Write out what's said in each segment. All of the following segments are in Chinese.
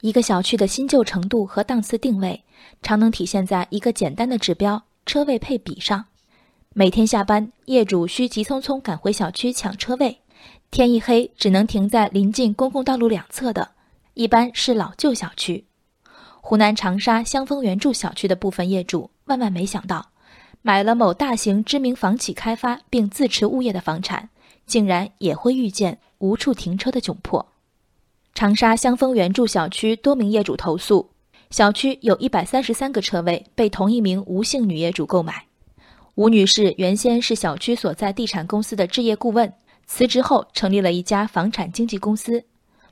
一个小区的新旧程度和档次定位，常能体现在一个简单的指标——车位配比上。每天下班，业主需急匆匆赶回小区抢车位，天一黑只能停在临近公共道路两侧的，一般是老旧小区。湖南长沙香枫原著小区的部分业主万万没想到，买了某大型知名房企开发并自持物业的房产，竟然也会遇见无处停车的窘迫。长沙香枫园住小区多名业主投诉，小区有一百三十三个车位被同一名吴姓女业主购买。吴女士原先是小区所在地产公司的置业顾问，辞职后成立了一家房产经纪公司。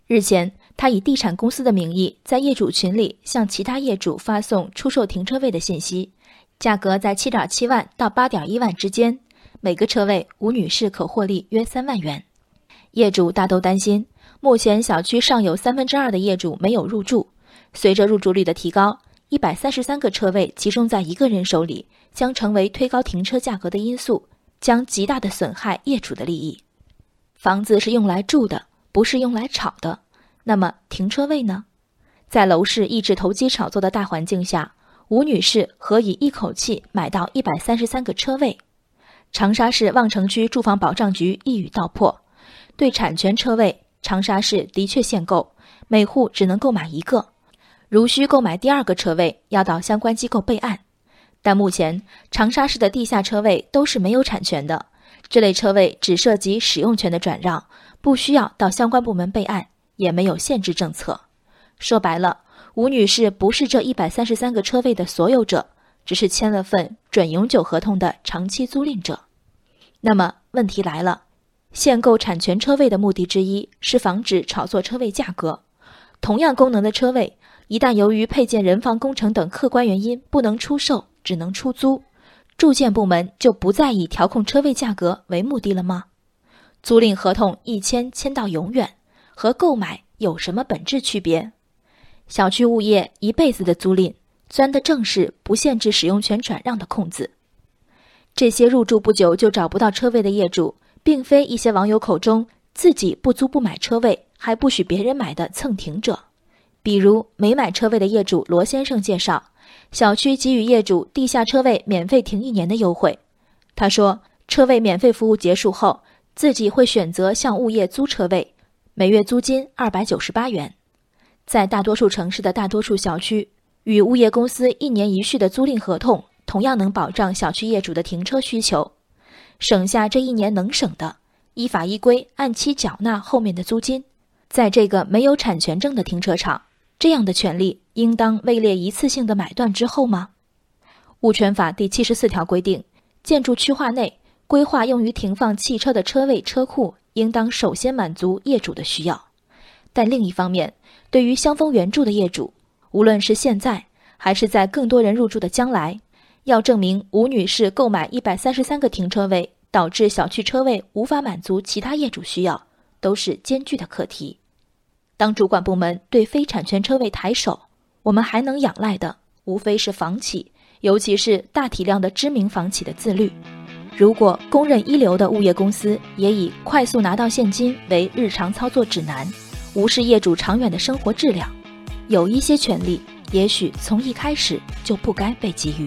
日前，她以地产公司的名义在业主群里向其他业主发送出售停车位的信息，价格在七点七万到八点一万之间，每个车位吴女士可获利约三万元。业主大都担心。目前小区尚有三分之二的业主没有入住，随着入住率的提高，一百三十三个车位集中在一个人手里，将成为推高停车价格的因素，将极大的损害业主的利益。房子是用来住的，不是用来炒的。那么停车位呢？在楼市抑制投机炒作的大环境下，吴女士何以一口气买到一百三十三个车位？长沙市望城区住房保障局一语道破：对产权车位。长沙市的确限购，每户只能购买一个。如需购买第二个车位，要到相关机构备案。但目前长沙市的地下车位都是没有产权的，这类车位只涉及使用权的转让，不需要到相关部门备案，也没有限制政策。说白了，吴女士不是这一百三十三个车位的所有者，只是签了份准永久合同的长期租赁者。那么问题来了。限购产权车位的目的之一是防止炒作车位价格。同样功能的车位，一旦由于配件、人防工程等客观原因不能出售，只能出租，住建部门就不再以调控车位价格为目的了吗？租赁合同一签签到永远，和购买有什么本质区别？小区物业一辈子的租赁，钻的正是不限制使用权转让的空子。这些入住不久就找不到车位的业主。并非一些网友口中自己不租不买车位还不许别人买的蹭停者，比如没买车位的业主罗先生介绍，小区给予业主地下车位免费停一年的优惠。他说，车位免费服务结束后，自己会选择向物业租车位，每月租金二百九十八元。在大多数城市的大多数小区，与物业公司一年一续的租赁合同，同样能保障小区业主的停车需求。省下这一年能省的，依法依规按期缴纳后面的租金。在这个没有产权证的停车场，这样的权利应当位列一次性的买断之后吗？物权法第七十四条规定，建筑区划内规划用于停放汽车的车位车库，应当首先满足业主的需要。但另一方面，对于香枫原住的业主，无论是现在还是在更多人入住的将来。要证明吴女士购买一百三十三个停车位，导致小区车位无法满足其他业主需要，都是艰巨的课题。当主管部门对非产权车位抬手，我们还能仰赖的，无非是房企，尤其是大体量的知名房企的自律。如果公认一流的物业公司也以快速拿到现金为日常操作指南，无视业主长远的生活质量，有一些权利，也许从一开始就不该被给予。